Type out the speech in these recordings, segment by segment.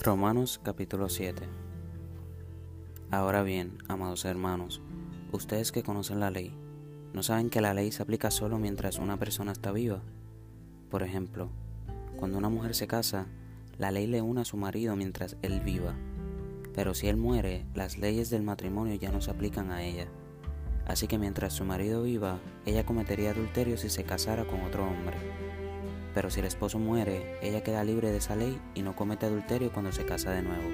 Romanos capítulo 7 Ahora bien, amados hermanos, ustedes que conocen la ley, ¿no saben que la ley se aplica solo mientras una persona está viva? Por ejemplo, cuando una mujer se casa, la ley le une a su marido mientras él viva, pero si él muere, las leyes del matrimonio ya no se aplican a ella. Así que mientras su marido viva, ella cometería adulterio si se casara con otro hombre. Pero si el esposo muere, ella queda libre de esa ley y no comete adulterio cuando se casa de nuevo.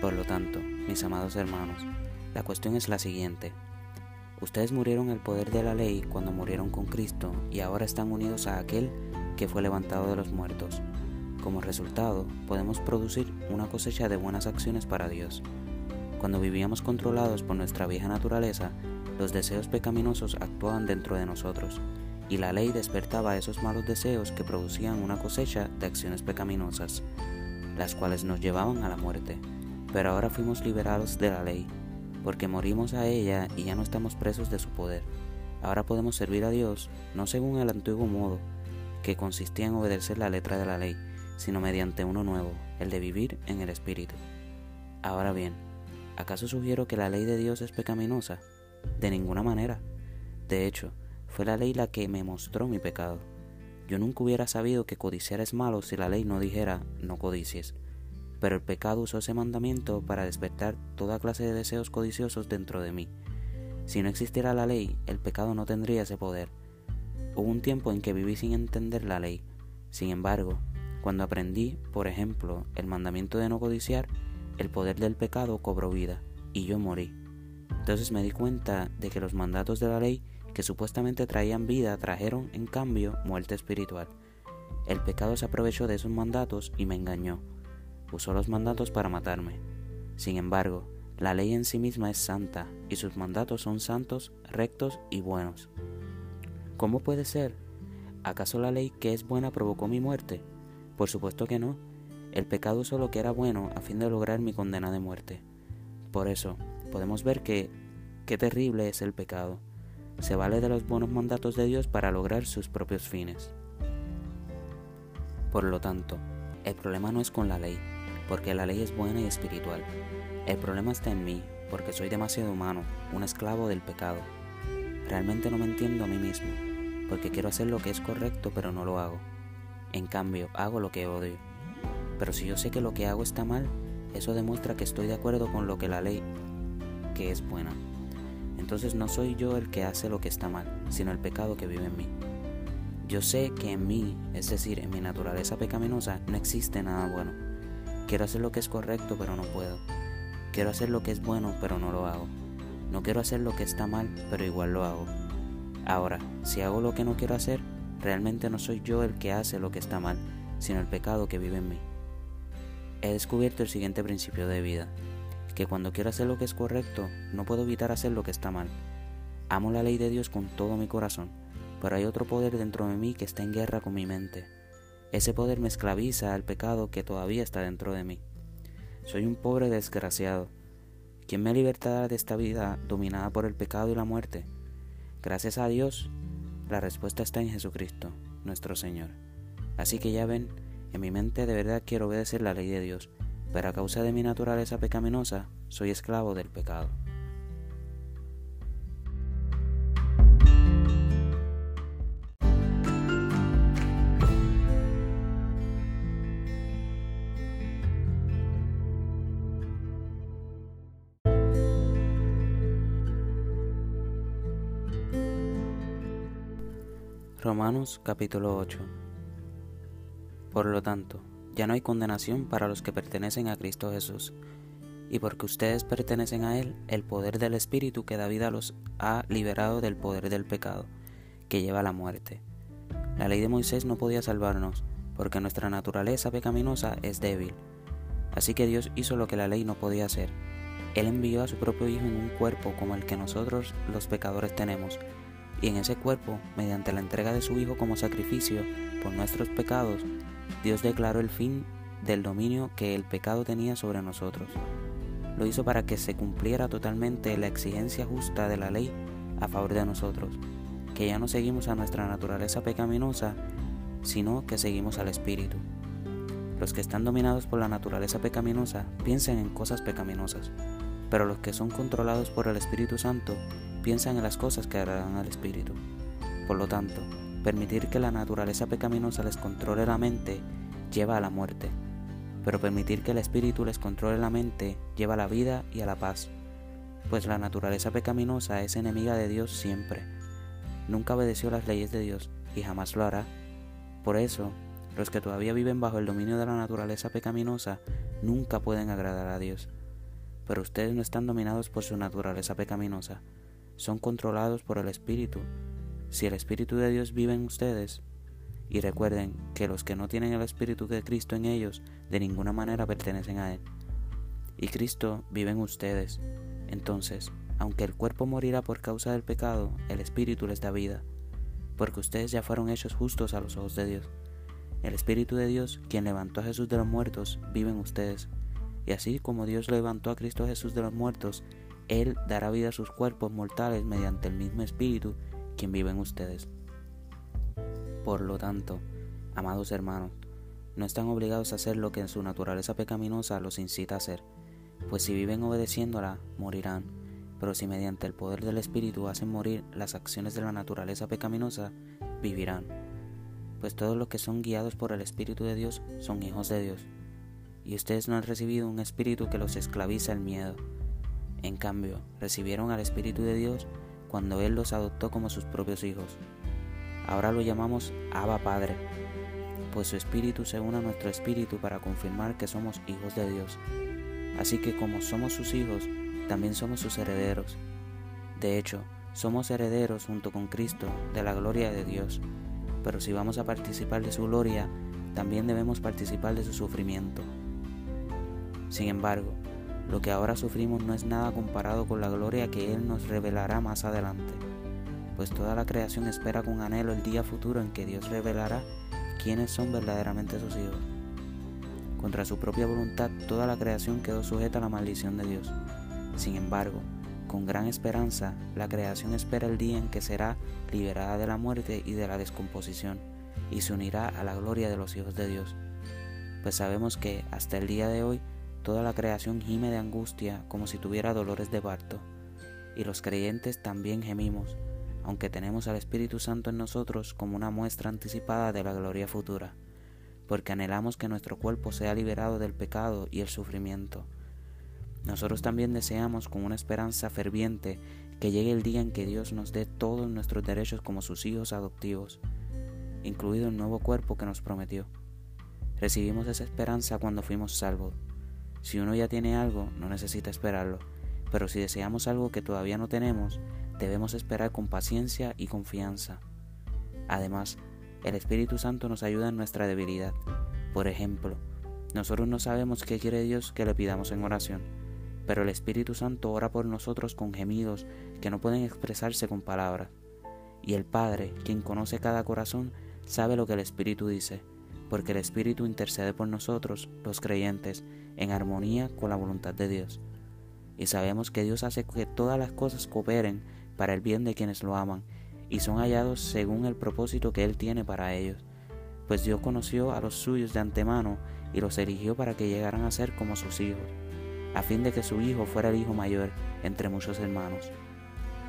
Por lo tanto, mis amados hermanos, la cuestión es la siguiente. Ustedes murieron el poder de la ley cuando murieron con Cristo y ahora están unidos a aquel que fue levantado de los muertos. Como resultado, podemos producir una cosecha de buenas acciones para Dios. Cuando vivíamos controlados por nuestra vieja naturaleza, los deseos pecaminosos actuaban dentro de nosotros y la ley despertaba esos malos deseos que producían una cosecha de acciones pecaminosas, las cuales nos llevaban a la muerte. Pero ahora fuimos liberados de la ley, porque morimos a ella y ya no estamos presos de su poder. Ahora podemos servir a Dios no según el antiguo modo, que consistía en obedecer la letra de la ley, sino mediante uno nuevo, el de vivir en el Espíritu. Ahora bien, ¿acaso sugiero que la ley de Dios es pecaminosa? De ninguna manera. De hecho, fue la ley la que me mostró mi pecado. Yo nunca hubiera sabido que codiciar es malo si la ley no dijera no codicies. Pero el pecado usó ese mandamiento para despertar toda clase de deseos codiciosos dentro de mí. Si no existiera la ley, el pecado no tendría ese poder. Hubo un tiempo en que viví sin entender la ley. Sin embargo, cuando aprendí, por ejemplo, el mandamiento de no codiciar, el poder del pecado cobró vida, y yo morí. Entonces me di cuenta de que los mandatos de la ley que supuestamente traían vida trajeron en cambio muerte espiritual. El pecado se aprovechó de esos mandatos y me engañó. Usó los mandatos para matarme. Sin embargo, la ley en sí misma es santa y sus mandatos son santos, rectos y buenos. ¿Cómo puede ser? ¿Acaso la ley que es buena provocó mi muerte? Por supuesto que no. El pecado usó lo que era bueno a fin de lograr mi condena de muerte. Por eso, podemos ver que qué terrible es el pecado se vale de los buenos mandatos de Dios para lograr sus propios fines. Por lo tanto, el problema no es con la ley, porque la ley es buena y espiritual. El problema está en mí, porque soy demasiado humano, un esclavo del pecado. Realmente no me entiendo a mí mismo, porque quiero hacer lo que es correcto pero no lo hago. En cambio, hago lo que odio. Pero si yo sé que lo que hago está mal, eso demuestra que estoy de acuerdo con lo que la ley que es buena entonces no soy yo el que hace lo que está mal, sino el pecado que vive en mí. Yo sé que en mí, es decir, en mi naturaleza pecaminosa, no existe nada bueno. Quiero hacer lo que es correcto, pero no puedo. Quiero hacer lo que es bueno, pero no lo hago. No quiero hacer lo que está mal, pero igual lo hago. Ahora, si hago lo que no quiero hacer, realmente no soy yo el que hace lo que está mal, sino el pecado que vive en mí. He descubierto el siguiente principio de vida que cuando quiero hacer lo que es correcto, no puedo evitar hacer lo que está mal. Amo la ley de Dios con todo mi corazón, pero hay otro poder dentro de mí que está en guerra con mi mente. Ese poder me esclaviza al pecado que todavía está dentro de mí. Soy un pobre desgraciado. ¿Quién me libertará de esta vida dominada por el pecado y la muerte? Gracias a Dios, la respuesta está en Jesucristo, nuestro Señor. Así que ya ven, en mi mente de verdad quiero obedecer la ley de Dios pero a causa de mi naturaleza pecaminosa soy esclavo del pecado. Romanos capítulo 8 Por lo tanto, ya no hay condenación para los que pertenecen a Cristo Jesús. Y porque ustedes pertenecen a Él, el poder del Espíritu que da vida los ha liberado del poder del pecado, que lleva a la muerte. La ley de Moisés no podía salvarnos, porque nuestra naturaleza pecaminosa es débil. Así que Dios hizo lo que la ley no podía hacer. Él envió a su propio Hijo en un cuerpo como el que nosotros los pecadores tenemos, y en ese cuerpo, mediante la entrega de su Hijo como sacrificio por nuestros pecados, Dios declaró el fin del dominio que el pecado tenía sobre nosotros. Lo hizo para que se cumpliera totalmente la exigencia justa de la ley a favor de nosotros, que ya no seguimos a nuestra naturaleza pecaminosa, sino que seguimos al Espíritu. Los que están dominados por la naturaleza pecaminosa piensan en cosas pecaminosas, pero los que son controlados por el Espíritu Santo piensan en las cosas que agradan al Espíritu. Por lo tanto, permitir que la naturaleza pecaminosa les controle la mente lleva a la muerte, pero permitir que el Espíritu les controle la mente lleva a la vida y a la paz, pues la naturaleza pecaminosa es enemiga de Dios siempre. Nunca obedeció las leyes de Dios y jamás lo hará. Por eso, los que todavía viven bajo el dominio de la naturaleza pecaminosa nunca pueden agradar a Dios. Pero ustedes no están dominados por su naturaleza pecaminosa, son controlados por el Espíritu. Si el Espíritu de Dios vive en ustedes, y recuerden que los que no tienen el Espíritu de Cristo en ellos de ninguna manera pertenecen a Él. Y Cristo vive en ustedes. Entonces, aunque el cuerpo morirá por causa del pecado, el Espíritu les da vida, porque ustedes ya fueron hechos justos a los ojos de Dios. El Espíritu de Dios, quien levantó a Jesús de los muertos, vive en ustedes. Y así como Dios levantó a Cristo Jesús de los muertos, Él dará vida a sus cuerpos mortales mediante el mismo Espíritu, quien vive en ustedes. Por lo tanto, amados hermanos, no están obligados a hacer lo que en su naturaleza pecaminosa los incita a hacer, pues si viven obedeciéndola, morirán, pero si mediante el poder del Espíritu hacen morir las acciones de la naturaleza pecaminosa, vivirán pues todos los que son guiados por el Espíritu de Dios son hijos de Dios. Y ustedes no han recibido un espíritu que los esclaviza el miedo. En cambio, recibieron al Espíritu de Dios cuando Él los adoptó como sus propios hijos. Ahora lo llamamos Abba Padre, pues su Espíritu se une a nuestro Espíritu para confirmar que somos hijos de Dios. Así que como somos sus hijos, también somos sus herederos. De hecho, somos herederos junto con Cristo de la gloria de Dios pero si vamos a participar de su gloria, también debemos participar de su sufrimiento. Sin embargo, lo que ahora sufrimos no es nada comparado con la gloria que Él nos revelará más adelante, pues toda la creación espera con anhelo el día futuro en que Dios revelará quiénes son verdaderamente sus hijos. Contra su propia voluntad, toda la creación quedó sujeta a la maldición de Dios. Sin embargo, con gran esperanza, la creación espera el día en que será liberada de la muerte y de la descomposición, y se unirá a la gloria de los hijos de Dios. Pues sabemos que, hasta el día de hoy, toda la creación gime de angustia como si tuviera dolores de parto, y los creyentes también gemimos, aunque tenemos al Espíritu Santo en nosotros como una muestra anticipada de la gloria futura, porque anhelamos que nuestro cuerpo sea liberado del pecado y el sufrimiento nosotros también deseamos con una esperanza ferviente que llegue el día en que Dios nos dé todos nuestros derechos como sus hijos adoptivos, incluido el nuevo cuerpo que nos prometió. Recibimos esa esperanza cuando fuimos salvos. Si uno ya tiene algo, no necesita esperarlo, pero si deseamos algo que todavía no tenemos, debemos esperar con paciencia y confianza. Además, el Espíritu Santo nos ayuda en nuestra debilidad. Por ejemplo, nosotros no sabemos qué quiere Dios que le pidamos en oración pero el Espíritu Santo ora por nosotros con gemidos que no pueden expresarse con palabras. Y el Padre, quien conoce cada corazón, sabe lo que el Espíritu dice, porque el Espíritu intercede por nosotros, los creyentes, en armonía con la voluntad de Dios. Y sabemos que Dios hace que todas las cosas cooperen para el bien de quienes lo aman, y son hallados según el propósito que Él tiene para ellos. Pues Dios conoció a los suyos de antemano y los eligió para que llegaran a ser como sus hijos a fin de que su hijo fuera el hijo mayor entre muchos hermanos.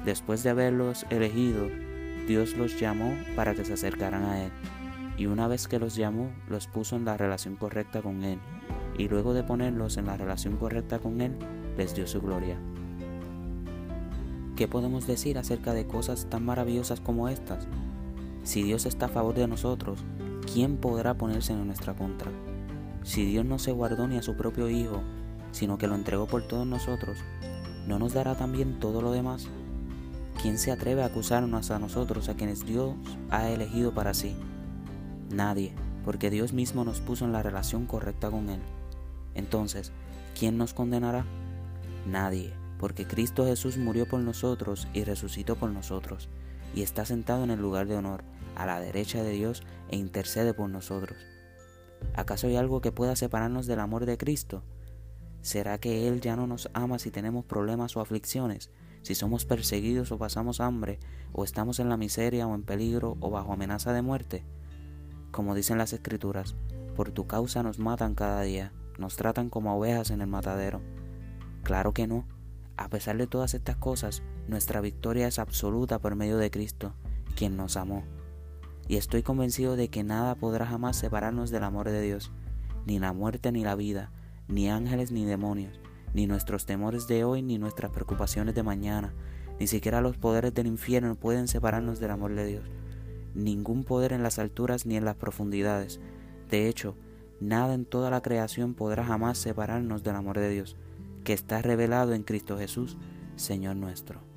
Después de haberlos elegido, Dios los llamó para que se acercaran a Él, y una vez que los llamó, los puso en la relación correcta con Él, y luego de ponerlos en la relación correcta con Él, les dio su gloria. ¿Qué podemos decir acerca de cosas tan maravillosas como estas? Si Dios está a favor de nosotros, ¿quién podrá ponerse en nuestra contra? Si Dios no se guardó ni a su propio Hijo, sino que lo entregó por todos nosotros, ¿no nos dará también todo lo demás? ¿Quién se atreve a acusarnos a nosotros, a quienes Dios ha elegido para sí? Nadie, porque Dios mismo nos puso en la relación correcta con Él. Entonces, ¿quién nos condenará? Nadie, porque Cristo Jesús murió por nosotros y resucitó por nosotros, y está sentado en el lugar de honor, a la derecha de Dios, e intercede por nosotros. ¿Acaso hay algo que pueda separarnos del amor de Cristo? ¿Será que Él ya no nos ama si tenemos problemas o aflicciones, si somos perseguidos o pasamos hambre, o estamos en la miseria o en peligro o bajo amenaza de muerte? Como dicen las Escrituras, por tu causa nos matan cada día, nos tratan como ovejas en el matadero. Claro que no. A pesar de todas estas cosas, nuestra victoria es absoluta por medio de Cristo, quien nos amó. Y estoy convencido de que nada podrá jamás separarnos del amor de Dios, ni la muerte ni la vida, ni ángeles ni demonios, ni nuestros temores de hoy ni nuestras preocupaciones de mañana, ni siquiera los poderes del infierno pueden separarnos del amor de Dios. Ningún poder en las alturas ni en las profundidades. De hecho, nada en toda la creación podrá jamás separarnos del amor de Dios, que está revelado en Cristo Jesús, Señor nuestro.